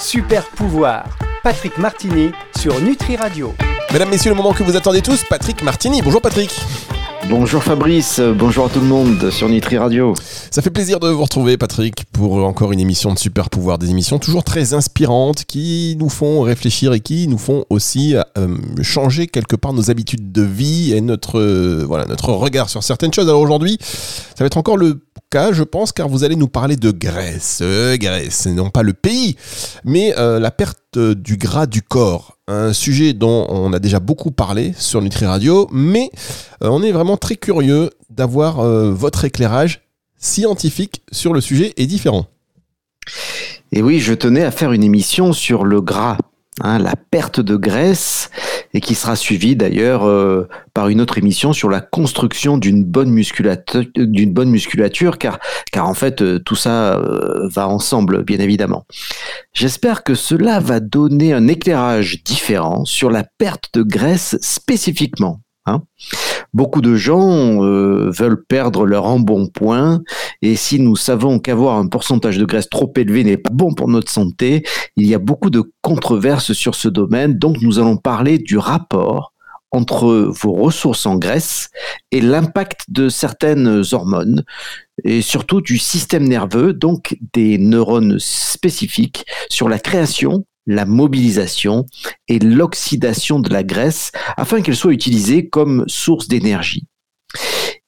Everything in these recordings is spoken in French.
Super pouvoir. Patrick Martini sur Nutri Radio. Mesdames, Messieurs, le moment que vous attendez tous, Patrick Martini. Bonjour Patrick. Bonjour Fabrice, bonjour à tout le monde sur Nutri Radio. Ça fait plaisir de vous retrouver Patrick pour encore une émission de Super Pouvoir, des émissions toujours très inspirantes qui nous font réfléchir et qui nous font aussi euh, changer quelque part nos habitudes de vie et notre, euh, voilà, notre regard sur certaines choses. Alors aujourd'hui, ça va être encore le cas, je pense, car vous allez nous parler de Grèce. Euh, Grèce, non pas le pays, mais la perte du gras du corps un sujet dont on a déjà beaucoup parlé sur Nutri Radio, mais euh, on est vraiment très curieux d'avoir euh, votre éclairage scientifique sur le sujet et différent. Et oui, je tenais à faire une émission sur le gras, hein, la perte de graisse, et qui sera suivie d'ailleurs euh, par une autre émission sur la construction d'une bonne musculature, car en fait euh, tout ça euh, va ensemble, bien évidemment. J'espère que cela va donner un éclairage différent sur la perte de graisse spécifiquement. Hein. Beaucoup de gens euh, veulent perdre leur embonpoint et si nous savons qu'avoir un pourcentage de graisse trop élevé n'est pas bon pour notre santé, il y a beaucoup de controverses sur ce domaine. Donc nous allons parler du rapport entre vos ressources en graisse et l'impact de certaines hormones et surtout du système nerveux, donc des neurones spécifiques sur la création la mobilisation et l'oxydation de la graisse afin qu'elle soit utilisée comme source d'énergie.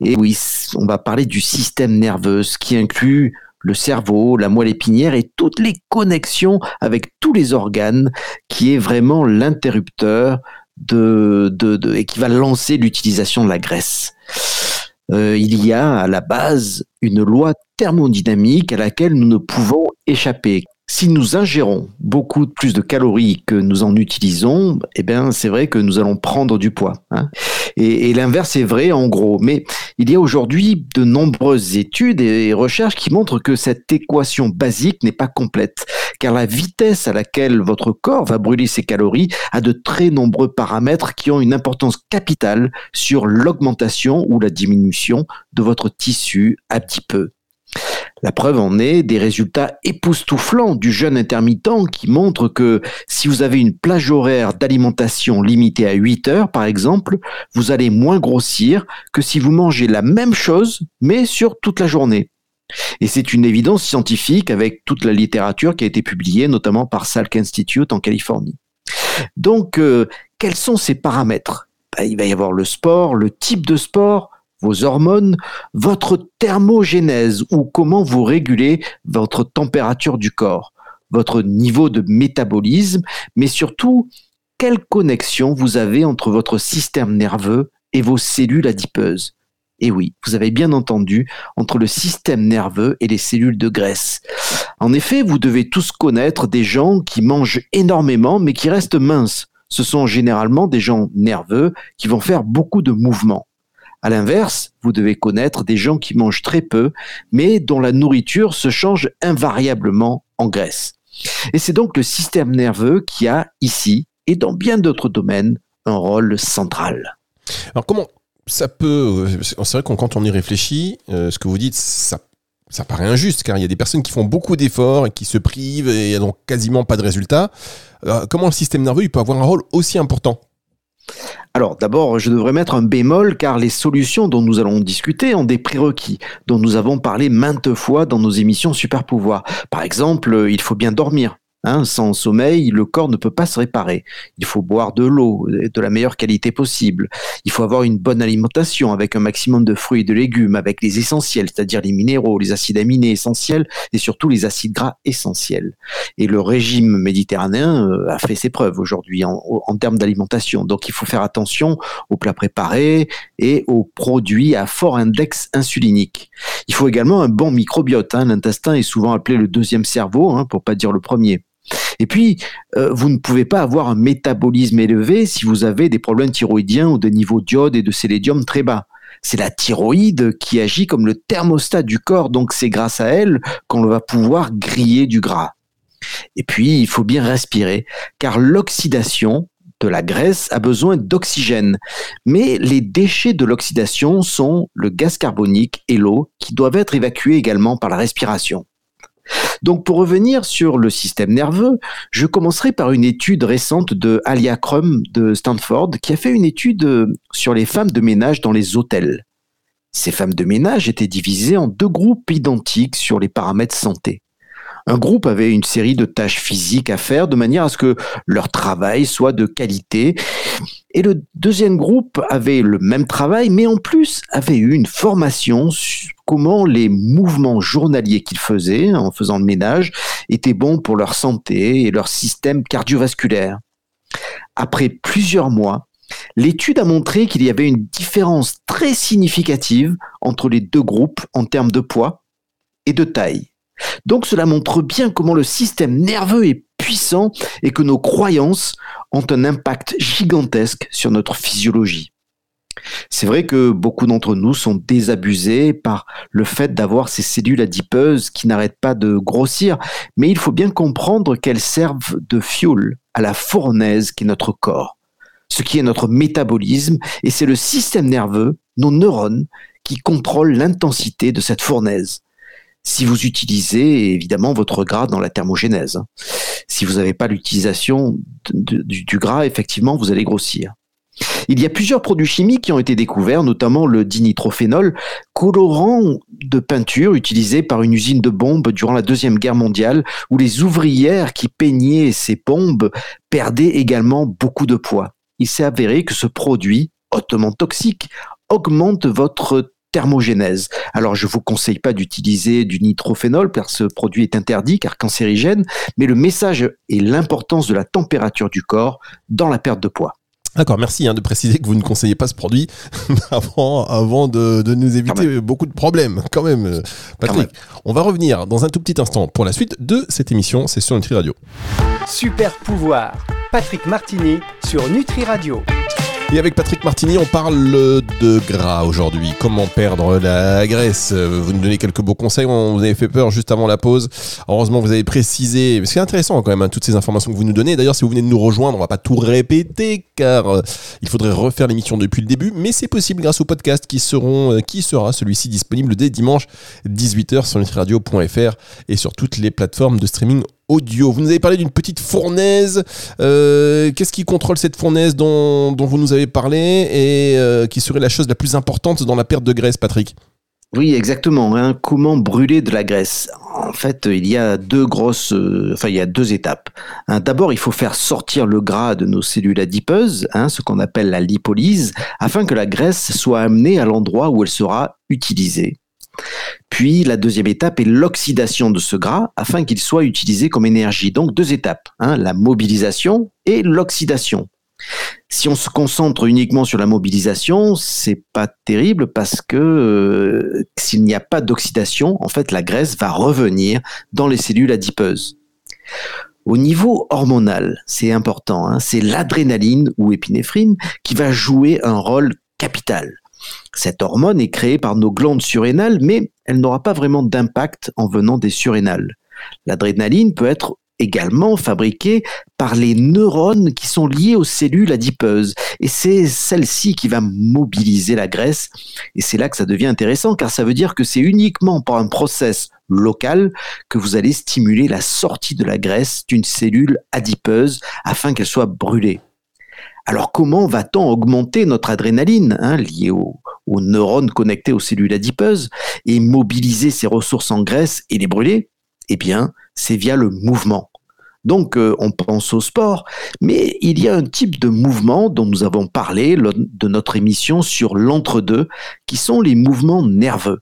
Et oui, on va parler du système nerveux, ce qui inclut le cerveau, la moelle épinière et toutes les connexions avec tous les organes, qui est vraiment l'interrupteur et qui va lancer l'utilisation de la graisse. Euh, il y a à la base une loi thermodynamique à laquelle nous ne pouvons échapper si nous ingérons beaucoup plus de calories que nous en utilisons, eh bien, c'est vrai que nous allons prendre du poids. Hein. Et, l'inverse est vrai en gros. Mais il y a aujourd'hui de nombreuses études et recherches qui montrent que cette équation basique n'est pas complète, car la vitesse à laquelle votre corps va brûler ses calories a de très nombreux paramètres qui ont une importance capitale sur l'augmentation ou la diminution de votre tissu peu. La preuve en est des résultats époustouflants du jeûne intermittent qui montrent que si vous avez une plage horaire d'alimentation limitée à 8 heures, par exemple, vous allez moins grossir que si vous mangez la même chose, mais sur toute la journée. Et c'est une évidence scientifique avec toute la littérature qui a été publiée, notamment par Salk Institute en Californie. Donc, euh, quels sont ces paramètres? Ben, Il va y avoir le sport, le type de sport, vos hormones, votre thermogénèse ou comment vous régulez votre température du corps, votre niveau de métabolisme, mais surtout quelle connexion vous avez entre votre système nerveux et vos cellules adipeuses? Et oui, vous avez bien entendu, entre le système nerveux et les cellules de graisse. En effet, vous devez tous connaître des gens qui mangent énormément mais qui restent minces. Ce sont généralement des gens nerveux qui vont faire beaucoup de mouvements. À l'inverse, vous devez connaître des gens qui mangent très peu, mais dont la nourriture se change invariablement en graisse. Et c'est donc le système nerveux qui a ici, et dans bien d'autres domaines, un rôle central. Alors comment ça peut... Euh, c'est vrai que quand on y réfléchit, euh, ce que vous dites, ça paraît injuste car il y a des personnes qui font beaucoup d'efforts et qui se privent et n'ont quasiment pas de résultats. comment le système nerveux il peut avoir un rôle aussi important? Alors d'abord, je devrais mettre un bémol car les solutions dont nous allons discuter ont des prérequis dont nous avons parlé maintes fois dans nos émissions Super Pouvoir. Par exemple, il faut bien dormir. Hein, sans sommeil, le corps ne peut pas se réparer. Il faut boire de l'eau de la meilleure qualité possible. Il faut avoir une bonne alimentation avec un maximum de fruits et de légumes, avec les essentiels, c'est-à-dire les minéraux, les acides aminés essentiels et surtout les acides gras essentiels. Et le régime méditerranéen euh, a fait ses preuves aujourd'hui en, termes d'alimentation. Donc il faut faire attention aux plats préparés et aux produits à fort index insulinique. Il faut également un bon microbiote. Hein. L'intestin est souvent appelé le deuxième cerveau, hein, pour pas dire le premier. Et puis, euh, vous ne pouvez pas avoir un métabolisme élevé si vous avez des problèmes thyroïdiens ou des niveaux d'iode et de sélédium très bas. C'est la thyroïde qui agit comme le thermostat du corps, donc c'est grâce à elle qu'on va pouvoir griller du gras. Et puis, il faut bien respirer, car l'oxydation de la graisse a besoin d'oxygène. Mais les déchets de l'oxydation sont le gaz carbonique et l'eau qui doivent être évacués également par la respiration. Donc pour revenir sur le système nerveux, je commencerai par une étude récente de Alia Crum de Stanford qui a fait une étude euh, sur les femmes de ménage dans les hôtels. Ces femmes de ménage étaient divisées en deux groupes identiques sur les paramètres santé. Un groupe avait une série de tâches physiques à faire de manière à ce que leur travail soit de qualité. Et le deuxième groupe avait le même travail, mais en plus avait eu une formation sur comment les mouvements journaliers qu'ils faisaient en faisant le ménage étaient bons pour leur santé et leur système cardiovasculaire. Après plusieurs mois, l'étude a montré qu'il y avait une différence très significative entre les deux groupes en termes de poids et de taille. Donc cela montre bien comment le système nerveux est puissant et que nos croyances ont un impact gigantesque sur notre physiologie. C'est vrai que beaucoup d'entre nous sont désabusés par le fait d'avoir ces cellules adipeuses qui n'arrêtent pas de grossir, mais il faut bien comprendre qu'elles servent de fuel à la fournaise qui est notre corps, ce qui est notre métabolisme, et c'est le système nerveux, nos neurones, qui contrôlent l'intensité de cette fournaise si vous utilisez évidemment votre gras dans la thermogénèse. Si vous n'avez pas l'utilisation du, gras, effectivement, vous allez grossir. Il y a plusieurs produits chimiques qui ont été découverts, notamment le dinitrophénol, colorant de peinture utilisé par une usine de bombes durant la Deuxième Guerre mondiale, où les ouvrières qui peignaient ces bombes perdaient également beaucoup de poids. Il s'est avéré que ce produit, hautement toxique, augmente votre thermogénèse. Alors je vous conseille pas d'utiliser du nitrophénol car ce produit est interdit car cancérigène, mais le message et l'importance de la température du corps dans la perte de poids. D'accord, merci hein, de préciser que vous ne conseillez pas ce produit avant, avant de, nous éviter beaucoup de problèmes. Quand même, euh, Patrick. On va revenir dans un tout petit instant pour la suite de cette émission. C'est sur Nutri Radio. Super pouvoir. Patrick Martini sur Nutri Radio. Et avec Patrick Martini, on parle de gras aujourd'hui. Comment perdre la graisse? Vous nous donnez quelques beaux conseils. On vous avez fait peur juste avant la pause. Heureusement, vous avez précisé. C'est intéressant quand même, hein, toutes ces informations que vous nous donnez. D'ailleurs, si vous venez de nous rejoindre, on va pas tout répéter car euh, il faudrait refaire l'émission depuis le début. Mais c'est possible grâce au podcast qui, seront, euh, qui sera celui-ci disponible dès dimanche 18h sur nutriradio.fr et sur toutes les plateformes de streaming audio. Vous nous avez parlé d'une petite fournaise. Euh, qu'est-ce qui contrôle cette fournaise dont, vous nous avez parlé et qui serait la chose la plus importante dans la perte de graisse, Patrick? Oui, exactement. Hein. Comment brûler de la graisse? En fait, il y a deux grosses, euh, enfin, il y a deux étapes. Hein, d'abord, il faut faire sortir le gras de nos cellules adipeuses, hein, ce qu'on appelle la lipolyse, afin que la graisse soit amenée à l'endroit où elle sera utilisée. Puis la deuxième étape est l'oxydation de ce gras afin qu'il soit utilisé comme énergie. Donc deux étapes, la mobilisation et l'oxydation. Si on se concentre uniquement sur la mobilisation, c'est pas terrible parce que euh, s'il n'y a pas d'oxydation, en fait la graisse va revenir dans les cellules adipeuses. Au niveau hormonal, c'est important, hein, c'est l'adrénaline ou épinéphrine qui va jouer un rôle capital. Cette hormone est créée par nos glandes surrénales, mais elle n'aura pas vraiment d'impact en venant des surrénales. L'adrénaline peut être également fabriquée par les neurones qui sont liés aux cellules adipeuses. Et c'est celle-ci qui va mobiliser la graisse. Et c'est là que ça devient intéressant, car ça veut dire que c'est uniquement par un process local que vous allez stimuler la sortie de la graisse d'une cellule adipeuse afin qu'elle soit brûlée. Alors comment va-t-on augmenter notre adrénaline hein, liée aux, neurones connectés aux cellules adipeuses et mobiliser ces ressources en graisse et les brûler? Eh bien, c'est via le mouvement. Donc euh, on pense au sport, mais il y a un type de mouvement dont nous avons parlé de notre émission sur l'entre-deux, qui sont les mouvements nerveux.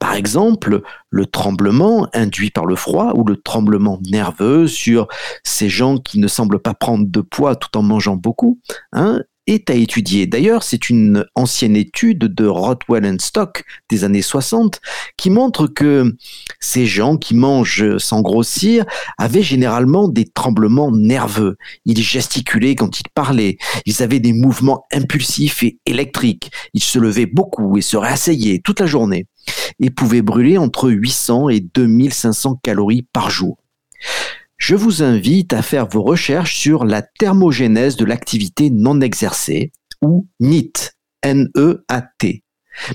Par exemple, le tremblement induit par le froid ou le tremblement nerveux sur ces gens qui ne semblent pas prendre de poids tout en mangeant beaucoup, hein, est à étudier. D'ailleurs, c'est une ancienne étude de Rothwell and Stock des années 60 qui montre que ces gens qui mangent sans grossir avaient généralement des tremblements nerveux. Ils gesticulaient quand ils parlaient. Ils avaient des mouvements impulsifs et électriques. Ils se levaient beaucoup et se réasseyaient toute la journée et pouvaient brûler entre 800 et 2500 calories par jour je vous invite à faire vos recherches sur la thermogénèse de l'activité non exercée ou NEAT, N-E-A-T.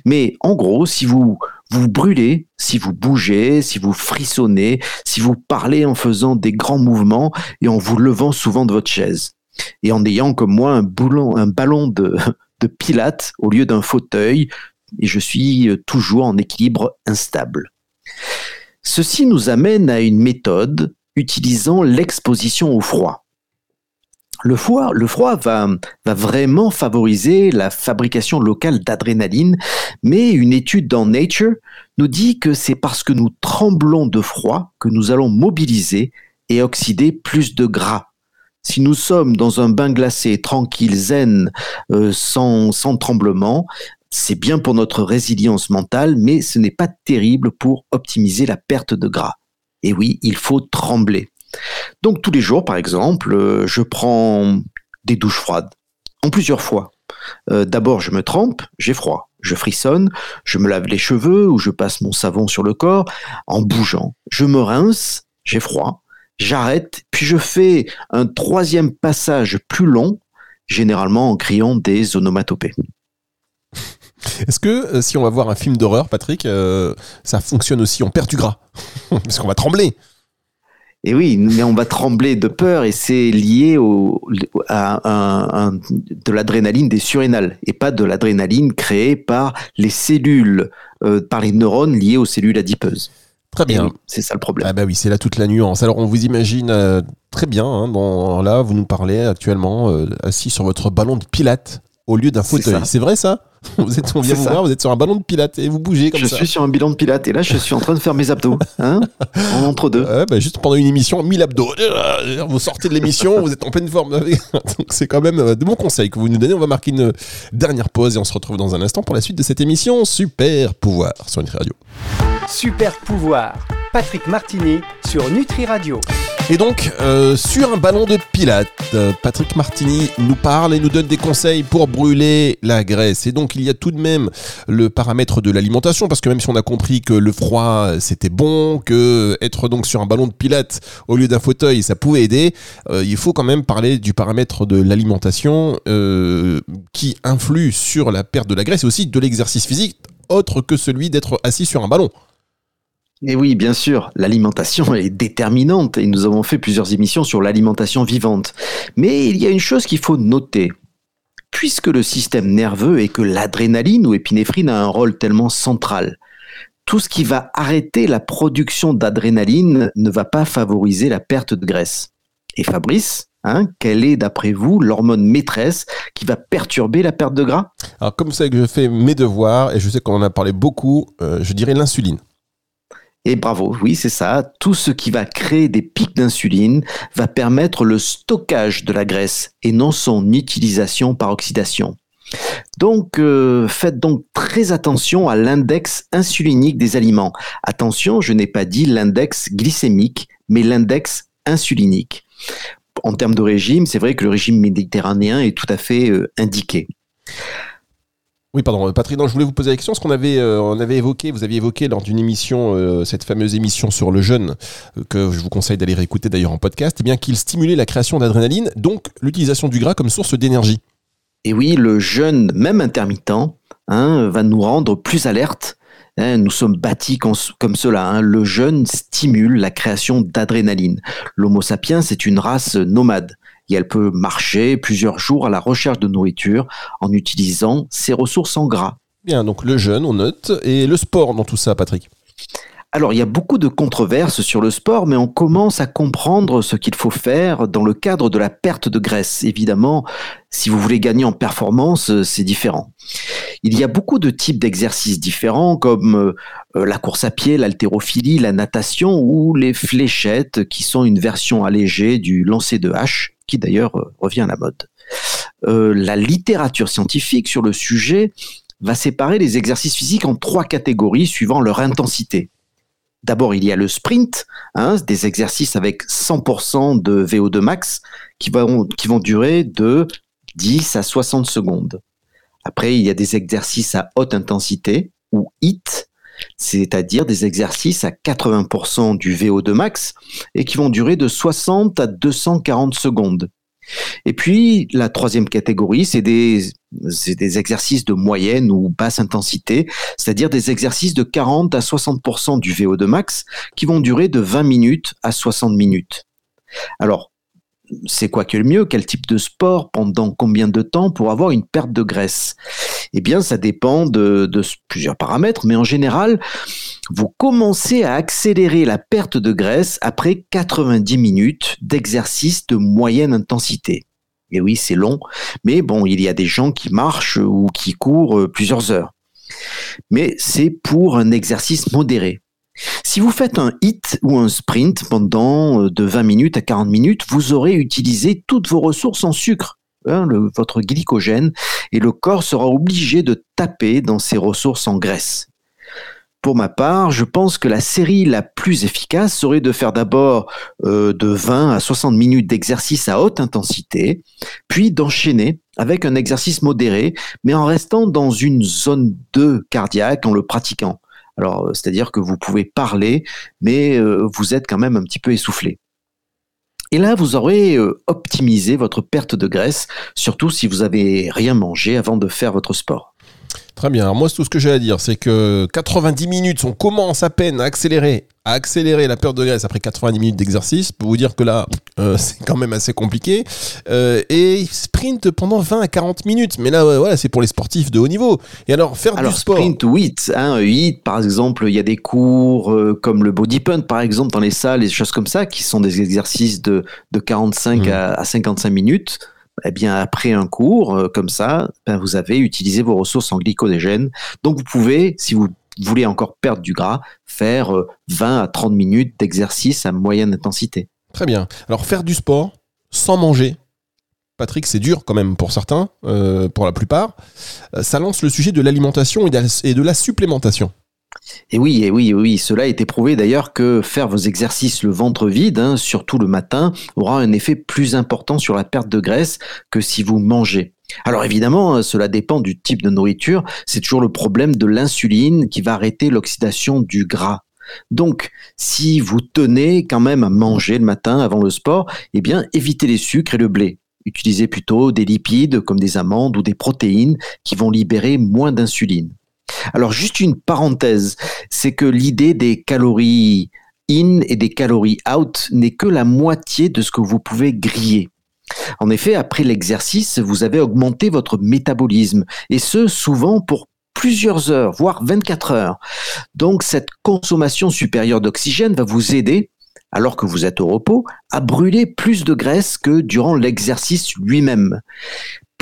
Mais en gros, si vous Vous brûlez si vous bougez, si vous frissonnez, si vous parlez en faisant des grands mouvements et en vous levant souvent de votre chaise. Et en ayant comme moi un, ballon de, de pilates au lieu d'un fauteuil, et je suis toujours en équilibre instable. Ceci nous amène à une méthode utilisant l'exposition au froid. Le froid, va, vraiment favoriser la fabrication locale d'adrénaline, mais une étude dans Nature nous dit que c'est parce que nous tremblons de froid que nous allons mobiliser et oxyder plus de gras. Si nous sommes dans un bain glacé tranquille, zen, euh, sans tremblement, c'est bien pour notre résilience mentale, mais ce n'est pas terrible pour optimiser la perte de gras. Et oui, il faut trembler. Donc tous les jours, par exemple, euh, je prends des douches froides, en plusieurs fois. Euh, d'abord, je me trempe, j'ai froid. Je frissonne, je me lave les cheveux ou je passe mon savon sur le corps en bougeant. Je me rince, j'ai froid. J'arrête, puis je fais un troisième passage plus long, généralement en criant des onomatopées. Est-ce que euh, si on va voir un film d'horreur, Patrick, ça fonctionne aussi On perd du gras Parce qu'on va trembler. Et oui, mais on va trembler de peur et c'est lié au, à, de l'adrénaline des surrénales et pas de l'adrénaline créée par les cellules, euh, par les neurones liés aux cellules adipeuses. Très bien. c'est ça le problème. Ah bah oui, c'est là toute la nuance. Alors on vous imagine euh, très bien, hein, là vous nous parlez actuellement euh, assis sur votre ballon de pilates au lieu d'un fauteuil. C'est vrai ça? vous êtes, on vient vous voir, vous êtes sur un ballon de pilates et vous bougez comme je ça. Je suis sur un ballon de pilates et là je suis en train de faire mes abdos, hein, en entre deux. bah, juste pendant une émission, 1000 abdos. Vous sortez de l'émission, vous êtes en pleine forme. Donc c'est quand même euh, de bons conseils que vous nous donnez. On va marquer une dernière pause et on se retrouve dans un instant pour la suite de cette émission Super Pouvoir sur Nutri Radio. Super Pouvoir, Patrick Martini sur Nutri Radio. Et donc, euh, sur un ballon de pilates, euh, Patrick Martini nous parle et nous donne des conseils pour brûler la graisse. Et donc, il y a tout de même le paramètre de l'alimentation, parce que même si on a compris que le froid, c'était bon, que être donc sur un ballon de pilates au lieu d'un fauteuil, ça pouvait aider, euh, il faut quand même parler du paramètre de l'alimentation qui influe sur la perte de la graisse et aussi de l'exercice physique, autre que celui d'être assis sur un ballon. Et oui, bien sûr, l'alimentation est déterminante et nous avons fait plusieurs émissions sur l'alimentation vivante. Mais il y a une chose qu'il faut noter. Puisque le système nerveux et que l'adrénaline ou épinéphrine a un rôle tellement central, tout ce qui va arrêter la production d'adrénaline ne va pas favoriser la perte de graisse. Et Fabrice, hein, quelle est d'après vous l'hormone maîtresse qui va perturber la perte de gras? Alors comme savez que je fais mes devoirs et je sais qu'on en a parlé beaucoup, euh, je dirais l'insuline. Et bravo, oui, c'est ça. Tout ce qui va créer des pics d'insuline va permettre le stockage de la graisse et non son utilisation par oxydation. Donc, euh, faites donc très attention à l'index insulinique des aliments. Attention, je n'ai pas dit l'index glycémique, mais l'index insulinique. En termes de régime, c'est vrai que le régime méditerranéen est tout à fait euh, indiqué. Oui, pardon, Patrick, je voulais vous poser la question, ce qu'on avait, euh, avait évoqué, vous aviez évoqué lors d'une émission, euh, cette fameuse émission sur le jeûne, euh, que je vous conseille d'aller réécouter d'ailleurs en podcast, eh bien qu'il stimulait la création d'adrénaline, donc l'utilisation du gras comme source d'énergie. Et oui, le jeûne, même intermittent, hein, va nous rendre plus alertes. Hein, nous sommes bâtis comme cela. Hein. Le jeûne stimule la création d'adrénaline. L'Homo sapiens est une race nomade et elle peut marcher plusieurs jours à la recherche de nourriture en utilisant ses ressources en gras. Bien, donc le jeûne, on note, et le sport dans tout ça, Patrick? Alors, il y a beaucoup de controverses sur le sport, mais on commence à comprendre ce qu'il faut faire dans le cadre de la perte de graisse. Évidemment, si vous voulez gagner en performance, c'est différent. Il y a beaucoup de types d'exercices différents, comme euh, la course à pied, l'haltérophilie, la natation ou les fléchettes, qui sont une version allégée du lancer de hache qui d'ailleurs euh, revient à la mode. Euh, la littérature scientifique sur le sujet va séparer les exercices physiques en trois catégories suivant leur intensité. D'abord, il y a le sprint, hein, des exercices avec 100% de VO2 max qui vont, durer de 10 à 60 secondes. Après, il y a des exercices à haute intensité ou HIT, c'est-à-dire des exercices à 80% du VO2 max et qui vont durer de 60 à 240 secondes. Et puis, la troisième catégorie, c'est des, exercices de moyenne ou basse intensité, c'est-à-dire des exercices de 40 à 60% du VO2 max qui vont durer de 20 minutes à 60 minutes. Alors, c'est quoi que le mieux Quel type de sport Pendant combien de temps pour avoir une perte de graisse? Eh bien, ça dépend de, plusieurs paramètres, mais en général, vous commencez à accélérer la perte de graisse après 90 minutes d'exercice de moyenne intensité. Et oui, c'est long, mais bon, il y a des gens qui marchent ou qui courent euh, plusieurs heures. Mais c'est pour un exercice modéré. Si vous faites un hit ou un sprint pendant euh, de 20 minutes à 40 minutes, vous aurez utilisé toutes vos ressources en sucre, hein, votre glycogène, et le corps sera obligé de taper dans ses ressources en graisse. Pour ma part, je pense que la série la plus efficace serait de faire d'abord euh, de 20 à 60 minutes d'exercice à haute intensité, puis d'enchaîner avec un exercice modéré, mais en restant dans une zone 2 cardiaque en le pratiquant. Alors, euh, c'est-à-dire que vous pouvez parler, mais euh, vous êtes quand même un petit peu essoufflé. Et là, vous aurez optimisé votre perte de graisse, surtout si vous avez rien mangé avant de faire votre sport. Très bien. Alors moi, tout ce que j'ai à dire, c'est que 90 minutes, on commence à peine à accélérer, à accélérer la perte de graisse après 90 minutes d'exercice. Pour vous dire que là, euh, c'est quand même assez compliqué. Euh, et sprint pendant 20 à 40 minutes. Mais là, voilà, c'est pour les sportifs de haut niveau. Et alors, faire du sport. Sprint ou hit, hein, hit, par exemple, il y a des cours euh, comme le body pump, par exemple, dans les salles, des choses comme ça, qui sont des exercices de, de 45 mmh. à 55 minutes eh bien après un cours euh, comme ça, ben, vous avez utilisé vos ressources en glycogène. Donc vous pouvez, si vous voulez encore perdre du gras, faire 20 euh, à 30 minutes d'exercice à moyenne intensité. Très bien. Alors faire du sport sans manger. Patrick, c'est dur quand même pour certains, euh, pour la plupart. Ça lance le sujet de l'alimentation et de la supplémentation. Et oui, et oui, et oui, cela a été prouvé d'ailleurs que faire vos exercices le ventre vide, hein, surtout le matin, aura un effet plus important sur la perte de graisse que si vous mangez. Alors évidemment, hein, cela dépend du type de nourriture. C'est toujours le problème de l'insuline qui va arrêter l'oxydation du gras. Donc, si vous tenez quand même à manger le matin avant le sport, eh bien, évitez les sucres et le blé. Utilisez plutôt des lipides comme des amandes ou des protéines qui vont libérer moins d'insuline. Alors juste une parenthèse, c'est que l'idée des calories in et des calories out n'est que la moitié de ce que vous pouvez griller. En effet, après l'exercice, vous avez augmenté votre métabolisme, et ce, souvent pour plusieurs heures, voire 24 heures. Donc cette consommation supérieure d'oxygène va vous aider, alors que vous êtes au repos, à brûler plus de graisse que durant l'exercice lui-même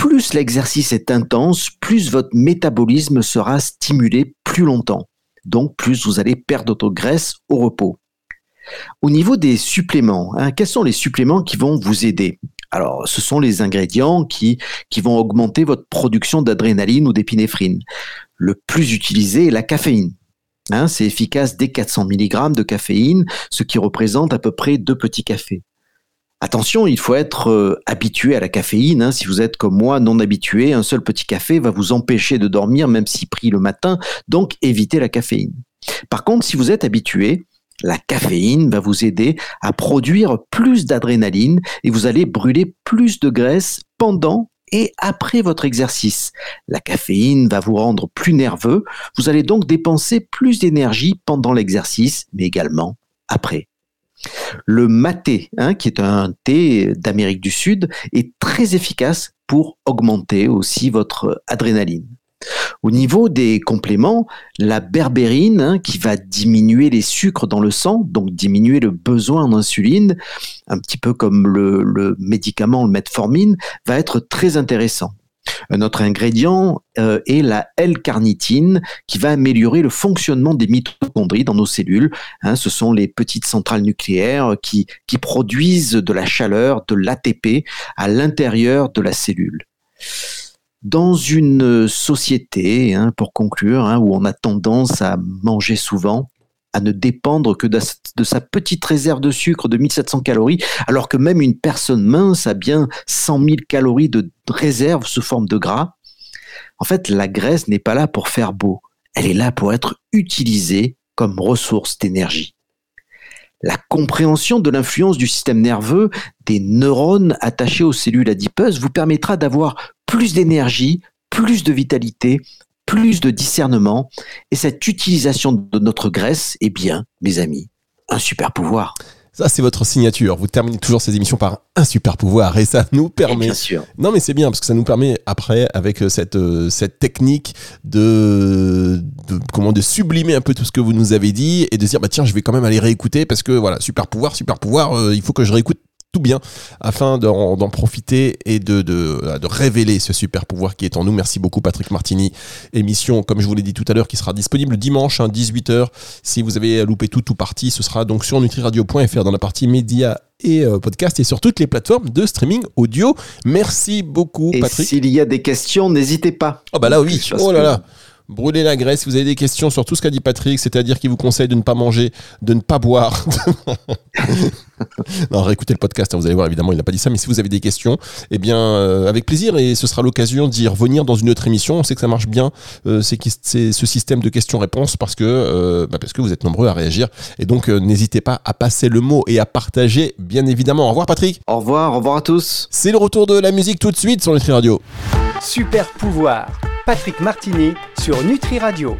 plus l'exercice est intense, plus votre métabolisme sera stimulé plus longtemps. Donc, plus vous allez perdre votre graisse au repos. Au niveau des suppléments, hein, quels sont les suppléments qui vont vous aider? Alors, ce sont les ingrédients qui, qui vont augmenter votre production d'adrénaline ou d'épinéphrine. Le plus utilisé est la caféine. Hein, c'est efficace dès 400 mg de caféine, ce qui représente à peu près deux petits cafés. Attention, il faut être euh, habitué à la caféine. Hein. Si vous êtes comme moi non habitué, un seul petit café va vous empêcher de dormir, même si pris le matin. Donc, évitez la caféine. Par contre, si vous êtes habitué, la caféine va vous aider à produire plus d'adrénaline et vous allez brûler plus de graisse pendant et après votre exercice. La caféine va vous rendre plus nerveux. Vous allez donc dépenser plus d'énergie pendant l'exercice, mais également après. Le maté, hein, qui est un thé d'Amérique du Sud, est très efficace pour augmenter aussi votre adrénaline. Au niveau des compléments, la berbérine, hein, qui va diminuer les sucres dans le sang, donc diminuer le besoin d'insuline, un petit peu comme le, le médicament, le metformine, va être très intéressant. Un autre ingrédient euh, est la L-carnitine qui va améliorer le fonctionnement des mitochondries dans nos cellules. Hein, ce sont les petites centrales nucléaires qui, produisent de la chaleur, de l'ATP à l'intérieur de la cellule. Dans une société, hein, pour conclure, hein, où on a tendance à manger souvent, à ne dépendre que de, sa petite réserve de sucre de 1700 calories, alors que même une personne mince a bien 100 000 calories de réserve sous forme de gras. En fait, la graisse n'est pas là pour faire beau, elle est là pour être utilisée comme ressource d'énergie. La compréhension de l'influence du système nerveux des neurones attachés aux cellules adipeuses vous permettra d'avoir plus d'énergie, plus de vitalité, plus de discernement. Et cette utilisation de notre graisse est bien, mes amis, un super pouvoir. Ça, c'est votre signature. Vous terminez toujours ces émissions par un super pouvoir et ça nous permet. bien sûr. Non, mais c'est bien parce que ça nous permet après, avec euh, cette, euh, cette technique de, de, comment, de sublimer un peu tout ce que vous nous avez dit et de dire, bah tiens, je vais quand même aller réécouter parce que voilà, super pouvoir, super pouvoir, euh, il faut que je réécoute tout bien afin d'en profiter et de, de, de, révéler ce super pouvoir qui est en nous. Merci beaucoup Patrick Martini. Émission, comme je vous l'ai dit tout à l'heure, qui sera disponible dimanche, hein, 18h. Si vous avez loupé tout ou partie, ce sera donc sur nutriradio.fr dans la partie médias et euh, podcast et sur toutes les plateformes de streaming audio. Merci beaucoup et Patrick. S'il y a des questions, n'hésitez pas. Oh bah là oui, oh là là brûler la graisse. Si vous avez des questions sur tout ce qu'a dit Patrick, c'est-à-dire qu'il vous conseille de ne pas manger, de ne pas boire. non, réécoutez le podcast, hein, vous allez voir, évidemment, il n'a pas dit ça, mais si vous avez des questions, eh bien, euh, avec plaisir, et ce sera l'occasion d'y revenir dans une autre émission. On sait que ça marche bien, euh, c'est ce système de questions-réponses, parce que, euh, bah parce que vous êtes nombreux à réagir. Et donc, euh, n'hésitez pas à passer le mot et à partager, bien évidemment. Au revoir, Patrick. Au revoir, au revoir à tous. C'est le retour de la musique tout de suite sur Nutri Radio. Super pouvoir. Patrick Martini sur Nutri Radio.